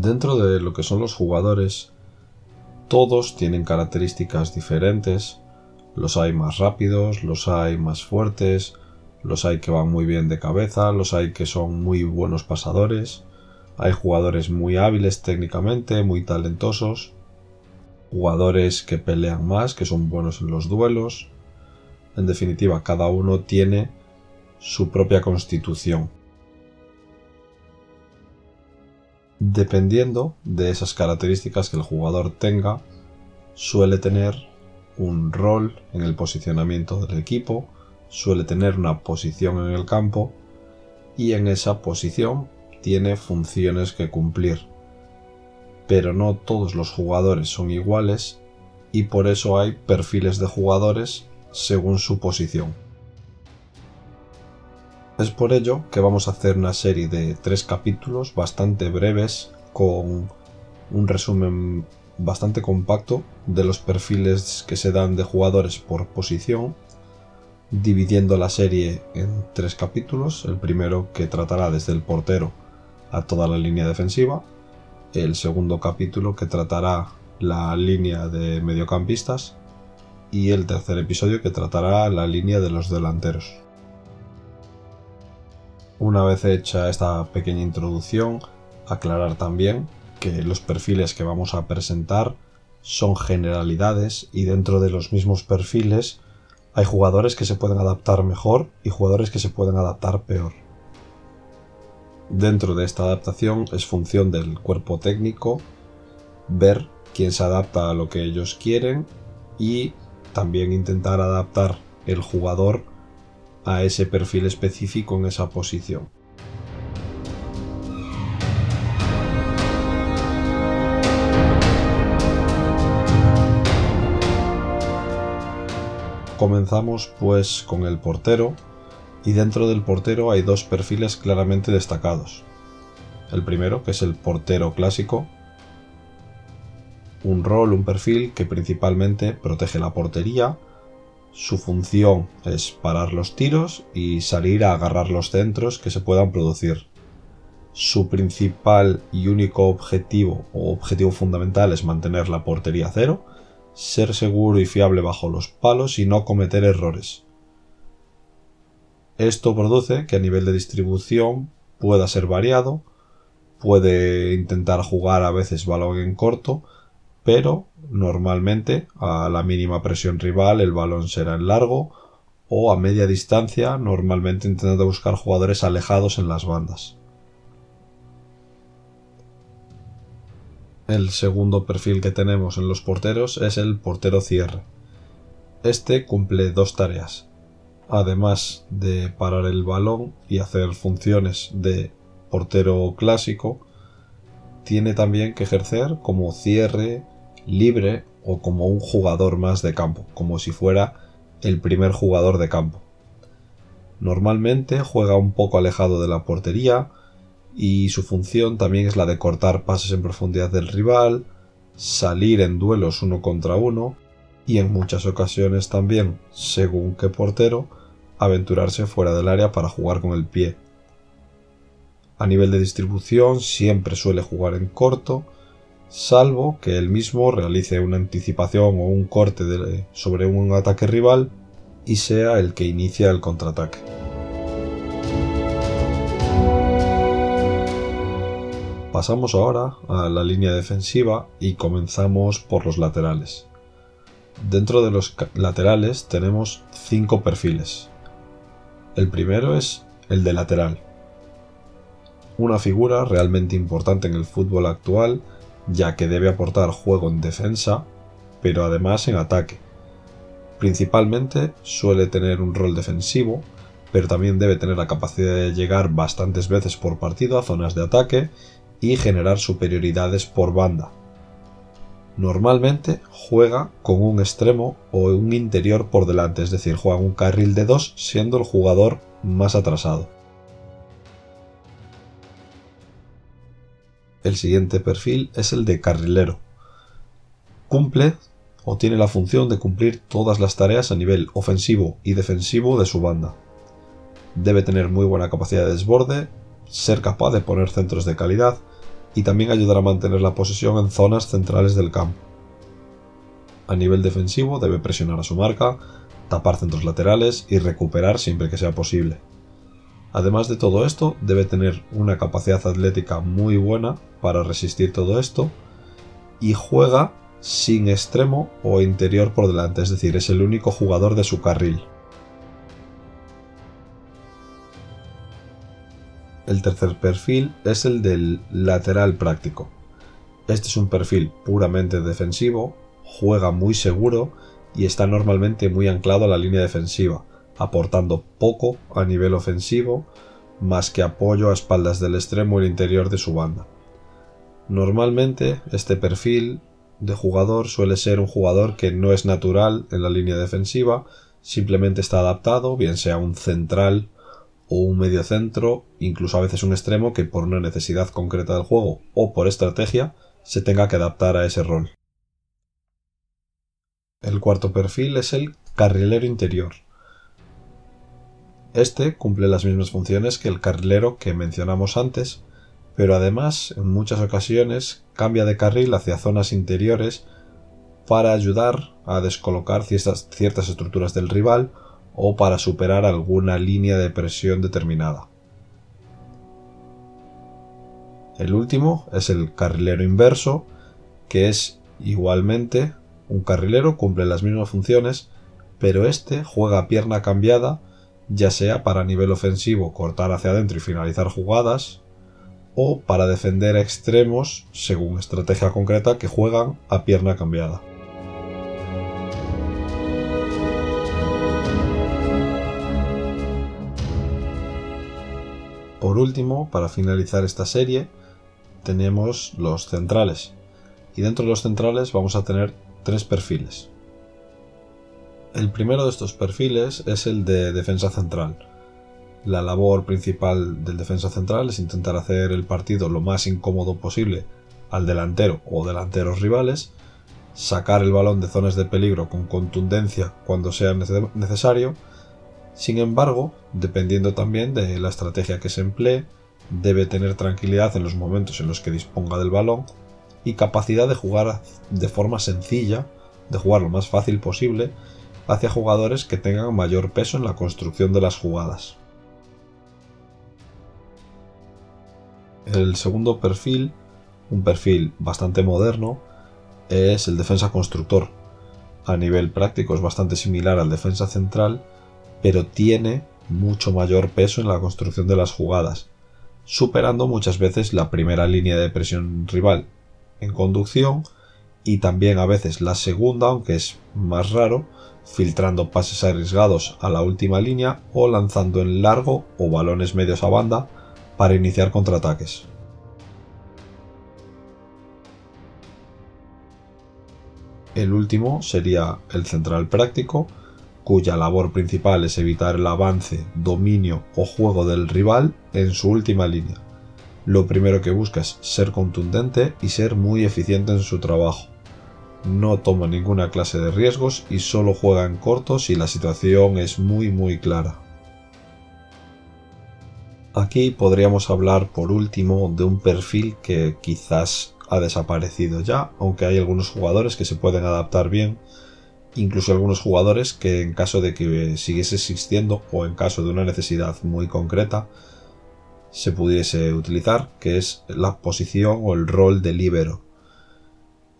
Dentro de lo que son los jugadores, todos tienen características diferentes. Los hay más rápidos, los hay más fuertes, los hay que van muy bien de cabeza, los hay que son muy buenos pasadores. Hay jugadores muy hábiles técnicamente, muy talentosos. Jugadores que pelean más, que son buenos en los duelos. En definitiva, cada uno tiene su propia constitución. Dependiendo de esas características que el jugador tenga, suele tener un rol en el posicionamiento del equipo, suele tener una posición en el campo y en esa posición tiene funciones que cumplir. Pero no todos los jugadores son iguales y por eso hay perfiles de jugadores según su posición. Es por ello que vamos a hacer una serie de tres capítulos bastante breves con un resumen bastante compacto de los perfiles que se dan de jugadores por posición, dividiendo la serie en tres capítulos. El primero que tratará desde el portero a toda la línea defensiva, el segundo capítulo que tratará la línea de mediocampistas y el tercer episodio que tratará la línea de los delanteros. Una vez hecha esta pequeña introducción, aclarar también que los perfiles que vamos a presentar son generalidades y dentro de los mismos perfiles hay jugadores que se pueden adaptar mejor y jugadores que se pueden adaptar peor. Dentro de esta adaptación es función del cuerpo técnico ver quién se adapta a lo que ellos quieren y también intentar adaptar el jugador a ese perfil específico en esa posición. Comenzamos pues con el portero y dentro del portero hay dos perfiles claramente destacados. El primero, que es el portero clásico, un rol, un perfil que principalmente protege la portería, su función es parar los tiros y salir a agarrar los centros que se puedan producir. Su principal y único objetivo o objetivo fundamental es mantener la portería cero, ser seguro y fiable bajo los palos y no cometer errores. Esto produce que a nivel de distribución pueda ser variado, puede intentar jugar a veces balón en corto, pero normalmente a la mínima presión rival el balón será en largo o a media distancia, normalmente intentando buscar jugadores alejados en las bandas. El segundo perfil que tenemos en los porteros es el portero cierre. Este cumple dos tareas. Además de parar el balón y hacer funciones de portero clásico, tiene también que ejercer como cierre, libre o como un jugador más de campo, como si fuera el primer jugador de campo. Normalmente juega un poco alejado de la portería y su función también es la de cortar pases en profundidad del rival, salir en duelos uno contra uno y en muchas ocasiones también, según qué portero, aventurarse fuera del área para jugar con el pie. A nivel de distribución siempre suele jugar en corto, salvo que él mismo realice una anticipación o un corte sobre un ataque rival y sea el que inicia el contraataque. Pasamos ahora a la línea defensiva y comenzamos por los laterales. Dentro de los laterales tenemos cinco perfiles. El primero es el de lateral. Una figura realmente importante en el fútbol actual ya que debe aportar juego en defensa, pero además en ataque. Principalmente suele tener un rol defensivo, pero también debe tener la capacidad de llegar bastantes veces por partido a zonas de ataque y generar superioridades por banda. Normalmente juega con un extremo o un interior por delante, es decir, juega un carril de dos siendo el jugador más atrasado. El siguiente perfil es el de carrilero. Cumple o tiene la función de cumplir todas las tareas a nivel ofensivo y defensivo de su banda. Debe tener muy buena capacidad de desborde, ser capaz de poner centros de calidad y también ayudar a mantener la posesión en zonas centrales del campo. A nivel defensivo debe presionar a su marca, tapar centros laterales y recuperar siempre que sea posible. Además de todo esto, debe tener una capacidad atlética muy buena para resistir todo esto y juega sin extremo o interior por delante, es decir, es el único jugador de su carril. El tercer perfil es el del lateral práctico. Este es un perfil puramente defensivo, juega muy seguro y está normalmente muy anclado a la línea defensiva, aportando poco a nivel ofensivo, más que apoyo a espaldas del extremo y el interior de su banda. Normalmente este perfil de jugador suele ser un jugador que no es natural en la línea defensiva, simplemente está adaptado, bien sea un central o un medio centro, incluso a veces un extremo que por una necesidad concreta del juego o por estrategia se tenga que adaptar a ese rol. El cuarto perfil es el carrilero interior. Este cumple las mismas funciones que el carrilero que mencionamos antes, pero además en muchas ocasiones cambia de carril hacia zonas interiores para ayudar a descolocar ciertas, ciertas estructuras del rival o para superar alguna línea de presión determinada. El último es el carrilero inverso, que es igualmente un carrilero, cumple las mismas funciones, pero este juega pierna cambiada, ya sea para nivel ofensivo cortar hacia adentro y finalizar jugadas, o para defender extremos según estrategia concreta que juegan a pierna cambiada. Por último, para finalizar esta serie, tenemos los centrales. Y dentro de los centrales vamos a tener tres perfiles. El primero de estos perfiles es el de defensa central. La labor principal del defensa central es intentar hacer el partido lo más incómodo posible al delantero o delanteros rivales, sacar el balón de zonas de peligro con contundencia cuando sea necesario sin embargo, dependiendo también de la estrategia que se emplee, debe tener tranquilidad en los momentos en los que disponga del balón y capacidad de jugar de forma sencilla, de jugar lo más fácil posible, hacia jugadores que tengan mayor peso en la construcción de las jugadas. El segundo perfil, un perfil bastante moderno, es el defensa constructor. A nivel práctico es bastante similar al defensa central, pero tiene mucho mayor peso en la construcción de las jugadas, superando muchas veces la primera línea de presión rival en conducción y también a veces la segunda, aunque es más raro, filtrando pases arriesgados a la última línea o lanzando en largo o balones medios a banda para iniciar contraataques. El último sería el central práctico, cuya labor principal es evitar el avance, dominio o juego del rival en su última línea. Lo primero que busca es ser contundente y ser muy eficiente en su trabajo. No toma ninguna clase de riesgos y solo juega en corto si la situación es muy muy clara. Aquí podríamos hablar por último de un perfil que quizás ha desaparecido ya, aunque hay algunos jugadores que se pueden adaptar bien incluso algunos jugadores que en caso de que siguiese existiendo o en caso de una necesidad muy concreta se pudiese utilizar, que es la posición o el rol de libero.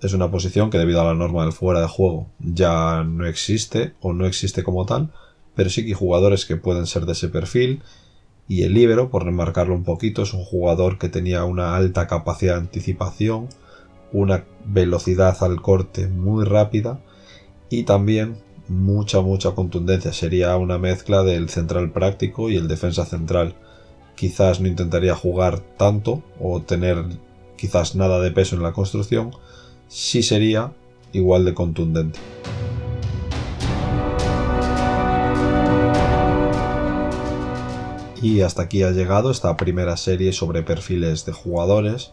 Es una posición que debido a la norma del fuera de juego ya no existe o no existe como tal, pero sí que hay jugadores que pueden ser de ese perfil y el libero, por remarcarlo un poquito, es un jugador que tenía una alta capacidad de anticipación, una velocidad al corte muy rápida y también mucha mucha contundencia. Sería una mezcla del central práctico y el defensa central. Quizás no intentaría jugar tanto o tener quizás nada de peso en la construcción, sí sería igual de contundente. Y hasta aquí ha llegado esta primera serie sobre perfiles de jugadores.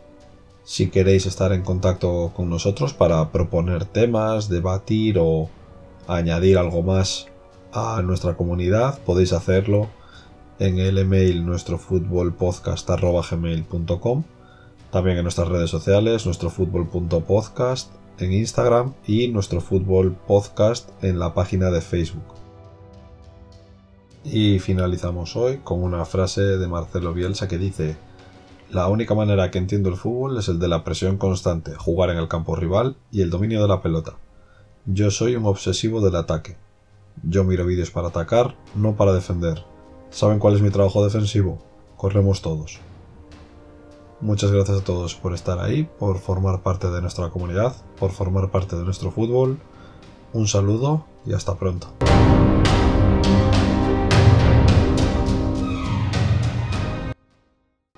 Si queréis estar en contacto con nosotros para proponer temas, debatir o añadir algo más a nuestra comunidad, podéis hacerlo en el email nuestro también en nuestras redes sociales, nuestro fútbol.podcast en Instagram y nuestro fútbol podcast en la página de Facebook. Y finalizamos hoy con una frase de Marcelo Bielsa que dice, la única manera que entiendo el fútbol es el de la presión constante, jugar en el campo rival y el dominio de la pelota. Yo soy un obsesivo del ataque. Yo miro vídeos para atacar, no para defender. ¿Saben cuál es mi trabajo defensivo? Corremos todos. Muchas gracias a todos por estar ahí, por formar parte de nuestra comunidad, por formar parte de nuestro fútbol. Un saludo y hasta pronto.